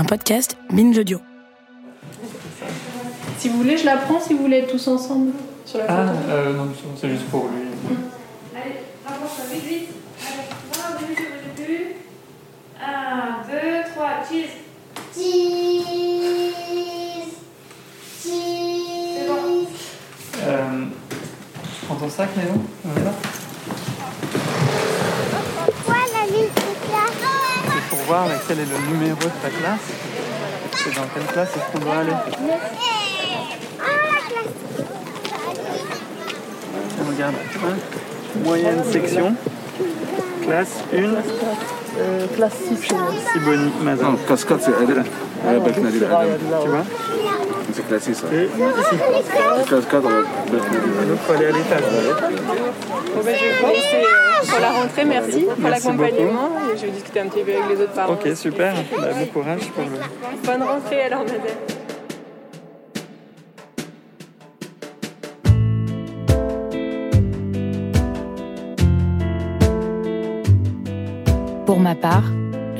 Un podcast Binge Audio. Si vous voulez, je la prends si vous voulez être tous ensemble sur la Ah, photo. euh, non, c'est juste pour lui. Allez, rapproche-toi vite, vite. Allez, voilà, au début, au début. Un, deux, trois, cheese. Cheese. C'est bon. Cheese. Euh, tu prends ton sac, Léon On est là voir quel est le numéro de ta classe. C'est dans quelle classe est-ce qu'on doit aller? Ah, la classe. Regarde, hein, moyenne section, classe 1, classe 6 Siboni Mazan. Non, cascade, c'est Adela. Adam. Tu vois? C'est classé ça. Cascade avec Donc, faut aller à l'étage. Bon, ben, je vais vous laisser euh, pour la rentrée, merci pour Merci l'accompagnement. Et Je vais discuter un petit peu avec les autres parents. Ok, super. Bah, bon courage pour le. Bonne rentrée alors, madame. Pour ma part,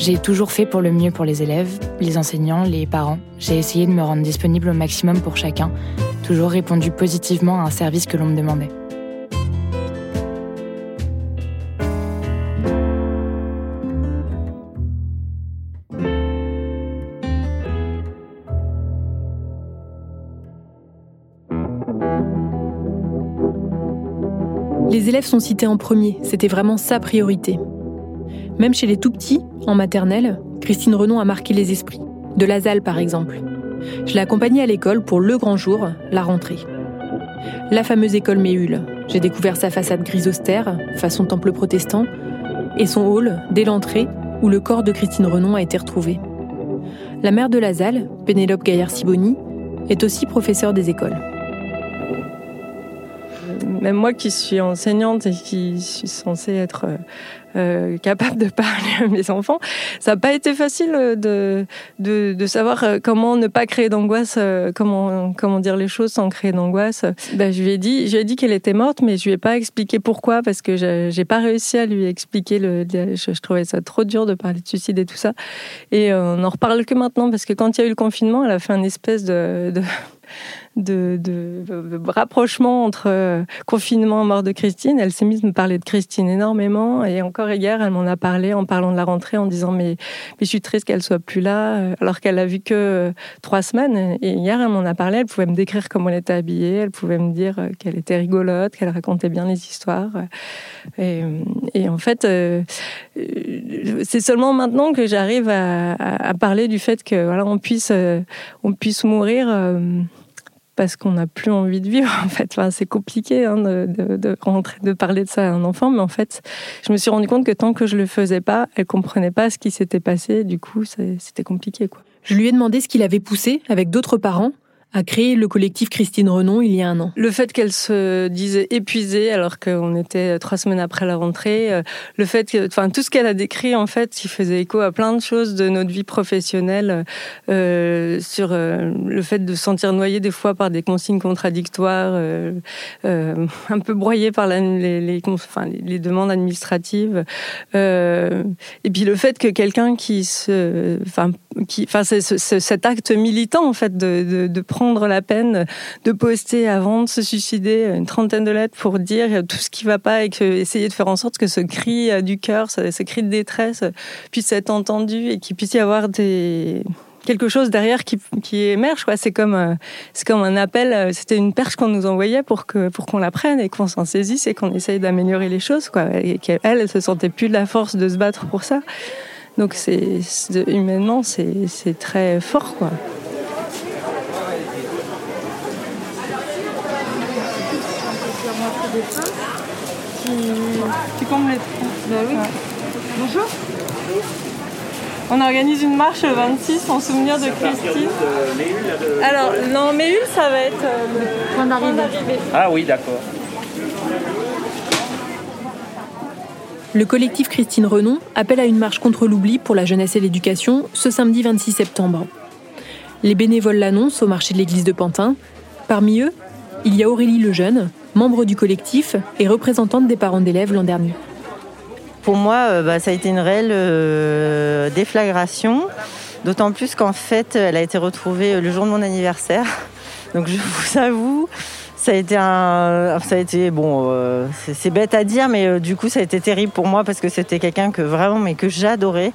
j'ai toujours fait pour le mieux pour les élèves, les enseignants, les parents. J'ai essayé de me rendre disponible au maximum pour chacun, toujours répondu positivement à un service que l'on me demandait. Les élèves sont cités en premier, c'était vraiment sa priorité. Même chez les tout petits, en maternelle, Christine Renon a marqué les esprits. De la par exemple. Je l'ai accompagnée à l'école pour le grand jour, la rentrée. La fameuse école Méhul. J'ai découvert sa façade grise austère, façon temple protestant, et son hall, dès l'entrée, où le corps de Christine Renon a été retrouvé. La mère de la Pénélope Gaillard-Siboni, est aussi professeure des écoles. Même moi qui suis enseignante et qui suis censée être euh, capable de parler à mes enfants, ça n'a pas été facile euh, de, de, savoir euh, comment ne pas créer d'angoisse, comment, comment dire les choses sans créer d'angoisse. Ben, je lui ai dit, dit qu'elle était morte, mais je lui ai pas expliqué pourquoi parce que j'ai pas réussi à lui expliquer. Le, je, je trouvais ça trop dur de parler de suicide et tout ça. Et on en reparle que maintenant parce que quand il y a eu le confinement, elle a fait un espèce de de, rapprochement entre euh, confinement et mort de Christine. Elle s'est mise à me parler de Christine énormément. Et encore hier, elle m'en a parlé en parlant de la rentrée, en disant mais, je suis triste qu'elle soit plus là, euh, alors qu'elle a vu que euh, trois semaines. Et hier, elle m'en a parlé. Elle pouvait me décrire comment elle était habillée. Elle pouvait me dire qu'elle était rigolote, qu'elle racontait bien les histoires. Et, en fait, c'est seulement maintenant que j'arrive à, à- parler du fait que voilà, on puisse, on puisse mourir. Parce qu'on n'a plus envie de vivre en fait. C'est compliqué hein, de, rentrer, de parler de ça à un enfant, mais en fait, je me suis rendu compte que tant que je le faisais pas, elle comprenait pas ce qui s'était passé. Du coup, c'était compliqué quoi. Je lui ai demandé ce qui l'avait poussé, avec d'autres parents, à créer le collectif Christine Renon il y a un an. Le fait qu'elle se disait épuisée alors qu'on était trois semaines après la rentrée, euh, le fait que, enfin, tout ce qu'elle a décrit en fait, qui faisait écho à plein de choses de notre vie professionnelle, euh, sur euh, le fait de se sentir noyé des fois par des consignes contradictoires, euh, euh, un peu broyé par les, les, enfin, les, demandes administratives, et puis le fait que quelqu'un qui se, enfin, qui, enfin, c'est ce- ce- cet acte militant en fait de, de, de prendre la peine de poster avant de se suicider une trentaine de lettres pour dire tout ce qui va pas et que, essayer de faire en sorte que ce cri euh, du cœur, ce, cri de détresse euh, puisse être entendu et qu'il puisse y avoir des quelque chose derrière qui, émerge quoi. C'est comme euh, c'est comme un appel c'était une perche qu'on nous envoyait pour qu'on la prenne et qu'on s'en saisisse et qu'on essaye d'améliorer les choses quoi. Et elle se sentait plus de la force de se battre pour ça. Donc c'est humainement c'est très fort quoi tu combles les trous. Bah oui. Bonjour. On organise une marche le 26 en souvenir de Christine. Alors, non, Méhul, ça va être euh, le point d'arrivée. Ah oui, d'accord. Le collectif Christine Renon appelle à une marche contre l'oubli pour la jeunesse et l'éducation ce samedi 26 septembre. Les bénévoles l'annoncent au marché de l'église de Pantin. Parmi eux, il y a Aurélie Lejeune, membre du collectif et représentante des parents d'élèves l'an dernier. Pour moi, euh, bah, ça a été une réelle euh, déflagration, d'autant plus qu'en fait, elle a été retrouvée le jour de mon anniversaire. Donc je vous avoue, ça a été un, ça a été bon, euh, c'est- bête à dire, mais euh, du coup ça a été terrible pour moi parce que c'était quelqu'un que vraiment, mais que j'adorais.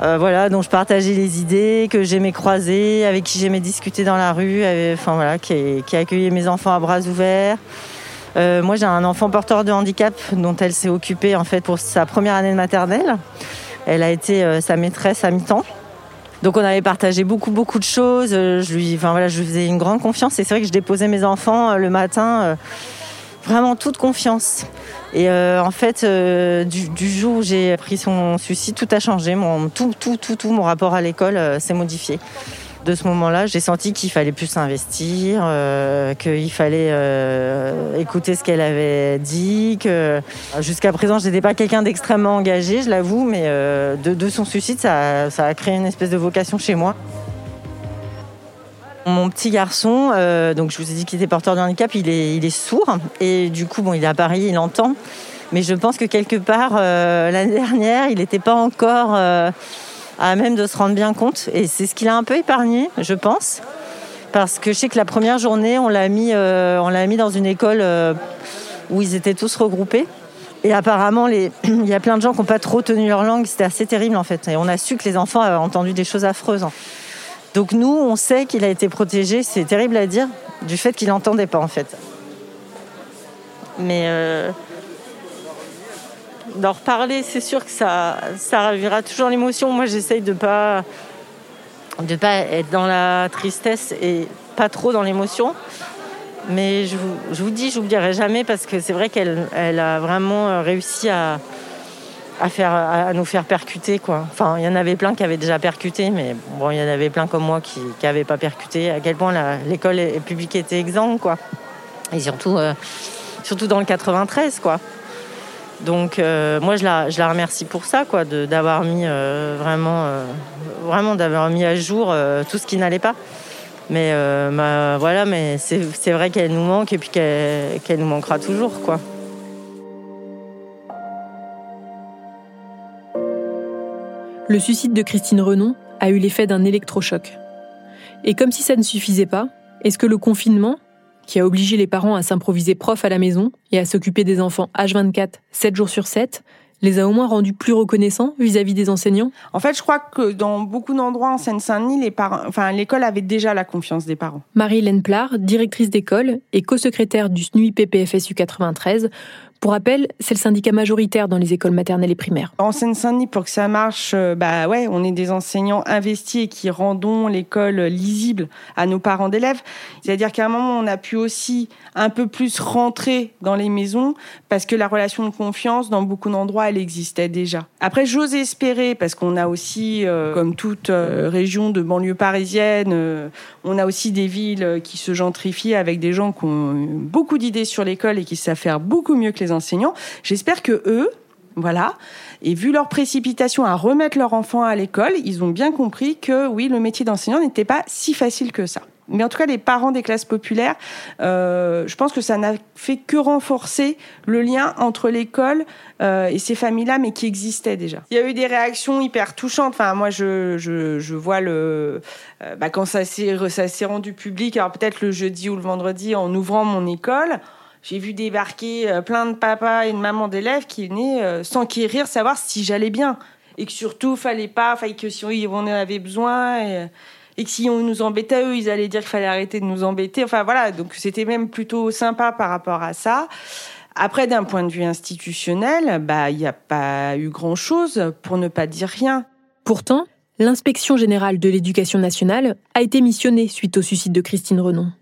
Euh, voilà, dont je partageais les idées, que j'aimais croiser, avec qui j'aimais discuter dans la rue, euh, enfin voilà, qui, qui accueillait mes enfants à bras ouverts. Euh, moi, j'ai un enfant porteur de handicap dont elle s'est occupée en fait pour sa première année de maternelle. Elle a été euh, sa maîtresse à mi-temps. Donc on avait partagé beaucoup beaucoup de choses. Euh, Je lui, enfin voilà, je lui faisais une grande confiance. Et c'est vrai que je déposais mes enfants le matin, vraiment toute confiance. Et en fait, du, jour où j'ai pris son suicide, tout a changé. Mon, tout, tout, tout, tout, mon rapport à l'école s'est modifié. De ce moment-là, j'ai senti qu'il fallait plus s'investir, euh, qu'il fallait euh, écouter ce qu'elle avait dit. Que jusqu'à présent, je n'étais pas quelqu'un d'extrêmement engagé, je l'avoue, mais euh, de, son suicide, ça, a créé une espèce de vocation chez moi. Mon petit garçon, donc je vous ai dit qu'il était porteur de handicap, il est, sourd et du coup, bon, il est à Paris, il entend. Mais je pense que quelque part, l'année dernière, il n'était pas encore à même de se rendre bien compte. Et c'est ce qu'il a un peu épargné, je pense. Parce que je sais que la première journée, on l'a mis, euh, on l'a mis dans une école euh, où ils étaient tous regroupés. Et apparemment, les... il y a plein de gens qui n'ont pas trop tenu leur langue. C'était assez terrible en fait. Et on a su que les enfants avaient entendu des choses affreuses. Donc nous, on sait qu'il a été protégé, c'est terrible à dire, du fait qu'il n'entendait pas en fait. Mais euh, d'en reparler, c'est sûr que ça, ça ravira toujours l'émotion. Moi, j'essaye de pas de pas être dans la tristesse et pas trop dans l'émotion. Mais je vous, je vous dis, j'oublierai jamais parce que c'est vrai qu'elle elle a vraiment réussi à, à, faire, à nous faire percuter. Quoi. Enfin, il y en avait plein qui avaient déjà percuté, mais bon, il y en avait plein comme moi qui n'avaient pas percuté. À quel point l'école publique était exempte, quoi. Et surtout, euh, surtout dans le 93, quoi. Donc, euh, moi, je la, remercie pour ça, quoi, d'avoir mis euh, vraiment, euh, vraiment d'avoir mis à jour tout ce qui n'allait pas. Mais bah, voilà, mais c'est vrai qu'elle nous manque et puis qu'elle qu'elle nous manquera toujours, quoi. Le suicide de Christine Renon a eu l'effet d'un électrochoc. Et comme si ça ne suffisait pas, est-ce que le confinement, qui a obligé les parents à s'improviser prof à la maison et à s'occuper des enfants H24, 7 jours sur 7, les a au moins rendus plus reconnaissants vis-à-vis des enseignants En fait, je crois que dans beaucoup d'endroits en Seine-Saint-Denis, les parents, enfin, l'école avait déjà la confiance des parents. Marie-Hélène Plard, directrice d'école et co-secrétaire du SNUI PPFSU 93, pour rappel, c'est le syndicat majoritaire dans les écoles maternelles et primaires. En Seine-Saint-Denis, pour que ça marche, euh, bah ouais, on est des enseignants investis et qui rendons l'école lisible à nos parents d'élèves. C'est-à-dire qu'à un moment, on a pu aussi un peu plus rentrer dans les maisons parce que la relation de confiance, dans beaucoup d'endroits, elle existait déjà. Après, j'ose espérer, parce qu'on a aussi, euh, comme toute euh, région de banlieue parisienne, on a aussi des villes qui se gentrifient avec des gens qui ont beaucoup d'idées sur l'école et qui savent faire beaucoup mieux que les enseignants. J'espère que eux, voilà. Et vu leur précipitation à remettre leur enfant à l'école, ils ont bien compris que oui, le métier d'enseignant n'était pas si facile que ça. Mais en tout cas, les parents des classes populaires, euh, je pense que ça n'a fait que renforcer le lien entre l'école euh, et ces familles-là, mais qui existaient déjà. Il y a eu des réactions hyper touchantes. Enfin, moi, je, vois le euh, bah, quand ça s'est rendu public. Alors peut-être le jeudi ou le vendredi, en ouvrant mon école. J'ai vu débarquer euh, plein de papas et de mamans d'élèves qui venaient euh, s'enquérir, savoir si j'allais bien. Et que surtout, fallait pas, fallait que si on en avait besoin, et, que si on nous embêtait, eux, ils allaient dire qu'il fallait arrêter de nous embêter. Enfin voilà, donc c'était même plutôt sympa par rapport à ça. Après, d'un point de vue institutionnel, bah, il n'y a pas eu grand-chose, pour ne pas dire rien. Pourtant, l'inspection générale de l'éducation nationale a été missionnée suite au suicide de Christine Renon.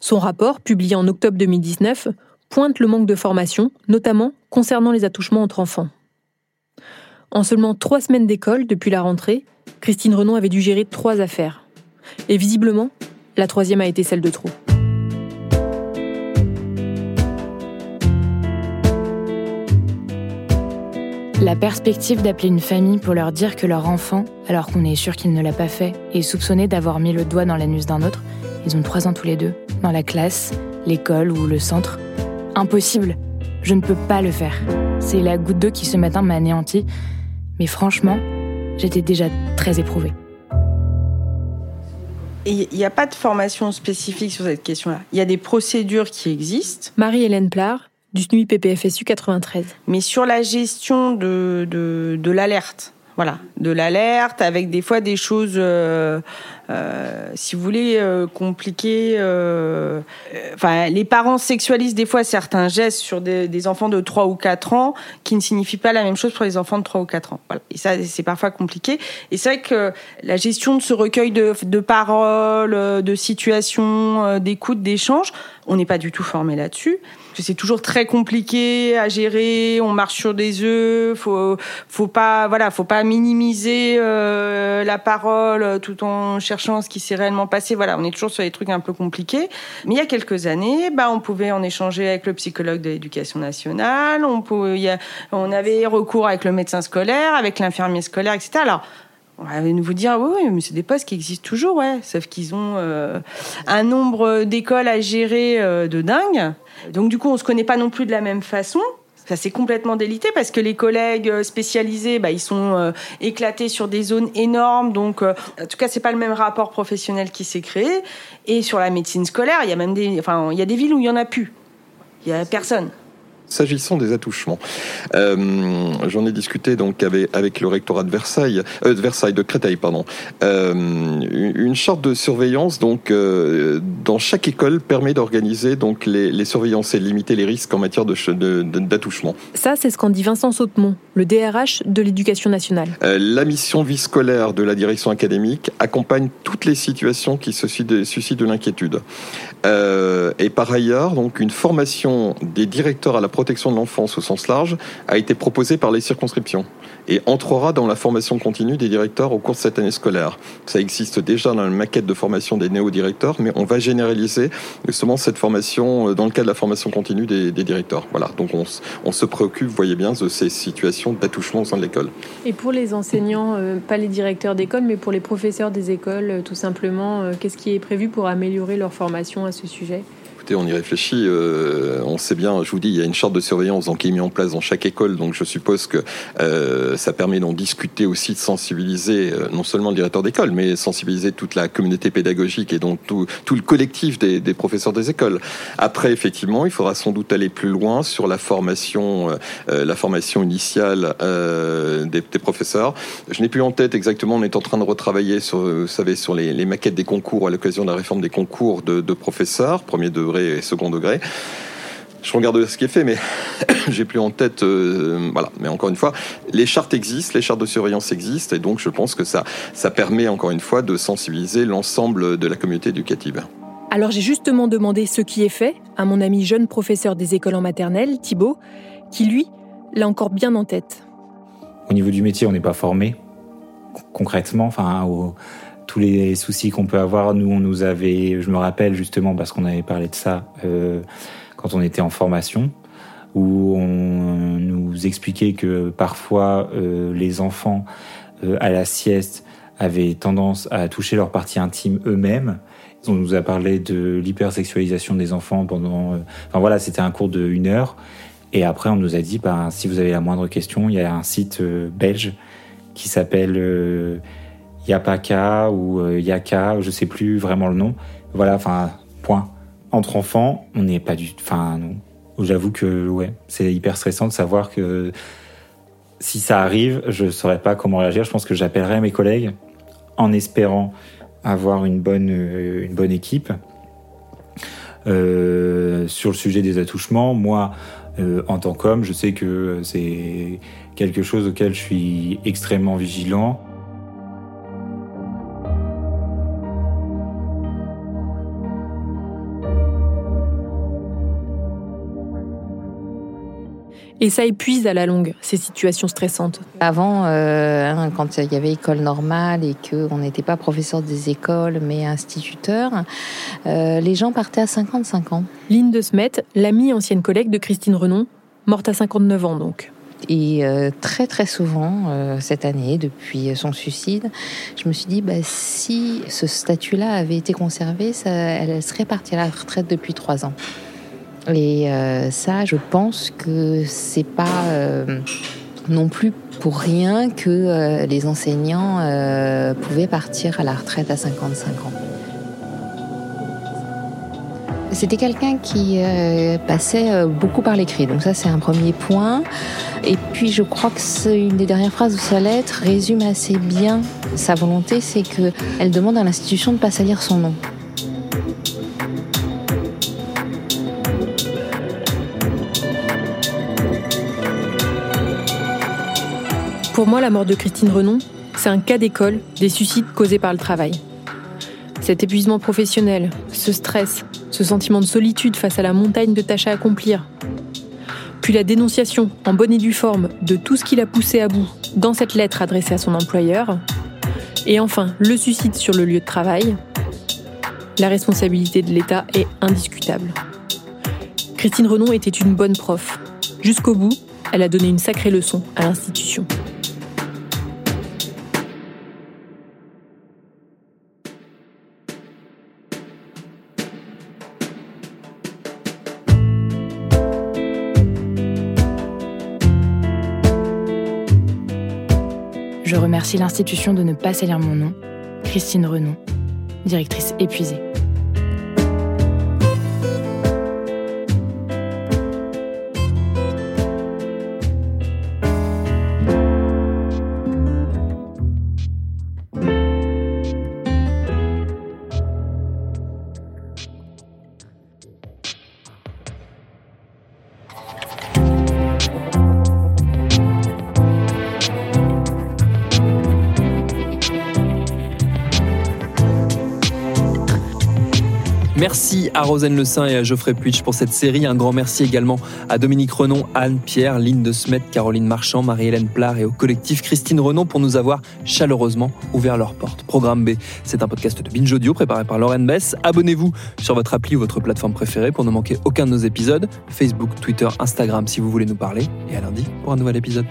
Son rapport, publié en octobre 2019, pointe le manque de formation, notamment concernant les attouchements entre enfants. En seulement trois semaines d'école depuis la rentrée, Christine Renon avait dû gérer trois affaires. Et visiblement, la troisième a été celle de trop. La perspective d'appeler une famille pour leur dire que leur enfant, alors qu'on est sûr qu'il ne l'a pas fait, est soupçonné d'avoir mis le doigt dans l'anus d'un autre, ils ont trois ans tous les deux, dans la classe, l'école ou le centre. Impossible. Je ne peux pas le faire. C'est la goutte d'eau qui ce matin m'a anéanti. Mais franchement, j'étais déjà très éprouvée. Il n'y a pas de formation spécifique sur cette question-là. Il y a des procédures qui existent. Marie-Hélène Plard, du SNUI PPFSU 93. Mais sur la gestion de, de, de l'alerte, voilà, de l'alerte avec des fois des choses, euh, euh, si vous voulez, euh, compliquées. euh, euh, Enfin, les parents sexualisent des fois certains gestes sur des, enfants de 3 ou 4 ans qui ne signifient pas la même chose pour les enfants de 3 ou 4 ans. Voilà. Et ça, c'est parfois compliqué. Et c'est vrai que la gestion de ce recueil de, de paroles, euh, de situations, d'écoute, d'échanges, on n'est pas du tout formé là-dessus. C'est toujours très compliqué à gérer. On marche sur des œufs. Faut, faut pas, voilà, faut pas minimiser euh, la parole euh, tout en cherchant ce qui s'est réellement passé. Voilà, on est toujours sur des trucs un peu compliqués. Mais il y a quelques années, bah, on pouvait en échanger avec le psychologue de l'éducation nationale. On pouvait, on avait recours avec le médecin scolaire, avec l'infirmier scolaire, etc. Alors, on va vous dire, oui, mais c'est des postes qui existent toujours, ouais. Sauf qu'ils ont euh, un nombre d'écoles à gérer de dingue. Donc, du coup, on se connaît pas non plus de la même façon. Ça c'est complètement délité parce que les collègues euh, spécialisés, bah, ils sont euh, éclatés sur des zones énormes. Donc, euh, en tout cas, c'est pas le même rapport professionnel qui s'est créé. Et sur la médecine scolaire, il y a même des, enfin, il y a des villes où il y en a plus. Il y a personne. S'agissant des attouchements, euh, j'en ai discuté donc avec, avec le rectorat de Versailles, euh, de Versailles, de Créteil, pardon. Euh, une charte de surveillance donc dans chaque école permet d'organiser donc les, les surveillances et de limiter les risques en matière de ch- de- de- d'attouchement. Ça, c'est ce qu'en dit Vincent Sautemont, le DRH de l'éducation nationale. La mission vie scolaire de la direction académique accompagne toutes les situations qui suscitent de, l'inquiétude. Et par ailleurs, donc une formation des directeurs à la protection de l'enfance au sens large a été proposée par les circonscriptions et entrera dans la formation continue des directeurs au cours de cette année scolaire. Ça existe déjà dans la maquette de formation des néo-directeurs, mais on va généraliser justement cette formation euh, dans le cadre de la formation continue des, directeurs. Voilà, donc on, on se préoccupe, voyez bien, de ces situations d'attouchement au sein de l'école. Et pour les enseignants, euh, pas les directeurs d'école, mais pour les professeurs des écoles, euh, tout simplement, qu'est-ce qui est prévu pour améliorer leur formation à ce sujet? On y réfléchit. euh, on sait bien, je vous dis, il y a une charte de surveillance donc, qui est mise en place dans chaque école. Donc je suppose que euh, ça permet d'en discuter aussi, de sensibiliser euh, non seulement le directeur d'école, mais sensibiliser toute la communauté pédagogique et donc tout, le collectif des, professeurs des écoles. Après, effectivement, il faudra sans doute aller plus loin sur la formation, la formation initiale des, professeurs. Je n'ai plus en tête exactement. On est en train de retravailler sur, vous savez, sur les, les maquettes des concours à l'occasion de la réforme des concours de, de professeurs, premier degré et second degré. Je regarde ce qui est fait, mais j'ai plus en tête. euh, voilà. Mais encore une fois, les chartes existent, les chartes de surveillance existent, et donc je pense que ça, ça permet encore une fois de sensibiliser l'ensemble de la communauté éducative. Alors j'ai justement demandé ce qui est fait à mon ami jeune professeur des écoles en maternelle, Thibaut, qui lui l'a encore bien en tête. Au niveau du métier, on n'est pas formé con- concrètement. Enfin, au- tous les soucis qu'on peut avoir, nous, on nous avait. Je me rappelle justement parce qu'on avait parlé de ça euh, quand on était en formation, où on nous expliquait que parfois euh, les enfants euh, à la sieste avaient tendance à toucher leur partie intime eux-mêmes. On nous a parlé de l'hypersexualisation des enfants pendant. euh, Enfin voilà, c'était un cours de une heure. Et après, on nous a dit, ben, si vous avez la moindre question, il y a un site euh, belge qui s'appelle euh, Yapaka ou euh, Yaka, je sais plus vraiment le nom. Voilà, enfin, point. Entre enfants, on n'est pas du. Enfin, non. J'avoue que, ouais, c'est hyper stressant de savoir que si ça arrive, je saurais pas comment réagir. Je pense que j'appellerai mes collègues en espérant avoir une bonne, euh, une bonne équipe. Euh, sur le sujet des attouchements, moi, en tant qu'homme, je sais que c'est quelque chose auquel je suis extrêmement vigilant. Et ça épuise à la longue, ces situations stressantes. Avant, euh, hein, quand il y avait école normale et qu'on n'était pas professeur des écoles, mais instituteur, euh, les gens partaient à 55 ans. Lynn de Smet, l'amie ancienne collègue de Christine Renon, morte à 59 ans donc. Et euh, très très souvent, euh, cette année, depuis son suicide, je me suis dit, bah, si ce statut-là avait été conservé, ça, elle serait partie à la retraite depuis trois ans. Et euh, ça, je pense que c'est pas euh, non plus pour rien que euh, les enseignants pouvaient partir à la retraite à 55 ans. C'était quelqu'un qui passait beaucoup par l'écrit, donc ça c'est un premier point. Et puis je crois que c'est une des dernières phrases de sa lettre résume assez bien sa volonté, c'est que elle demande à l'institution de ne pas salir son nom. Moi, la mort de Christine Renon, c'est un cas d'école des suicides causés par le travail. Cet épuisement professionnel, ce stress, ce sentiment de solitude face à la montagne de tâches à accomplir, puis la dénonciation en bonne et due forme de tout ce qui l'a poussé à bout dans cette lettre adressée à son employeur, et enfin le suicide sur le lieu de travail, la responsabilité de l'État est indiscutable. Christine Renon était une bonne prof. Jusqu'au bout, elle a donné une sacrée leçon à l'institution. Remercie l'institution de ne pas salir mon nom, Christine Renon, directrice épuisée. À Rosane Le Saint et à Geoffrey Puitch pour cette série. Un grand merci également à Dominique Renon, Anne Pierre, Lynn de Smet, Caroline Marchand, Marie-Hélène Plard et au collectif Christine Renon pour nous avoir chaleureusement ouvert leurs portes. Programme B, c'est un podcast de Binge Audio préparé par Lauren Bess. Abonnez-vous sur votre appli ou votre plateforme préférée pour ne manquer aucun de nos épisodes. Facebook, Twitter, Instagram si vous voulez nous parler. Et à lundi pour un nouvel épisode.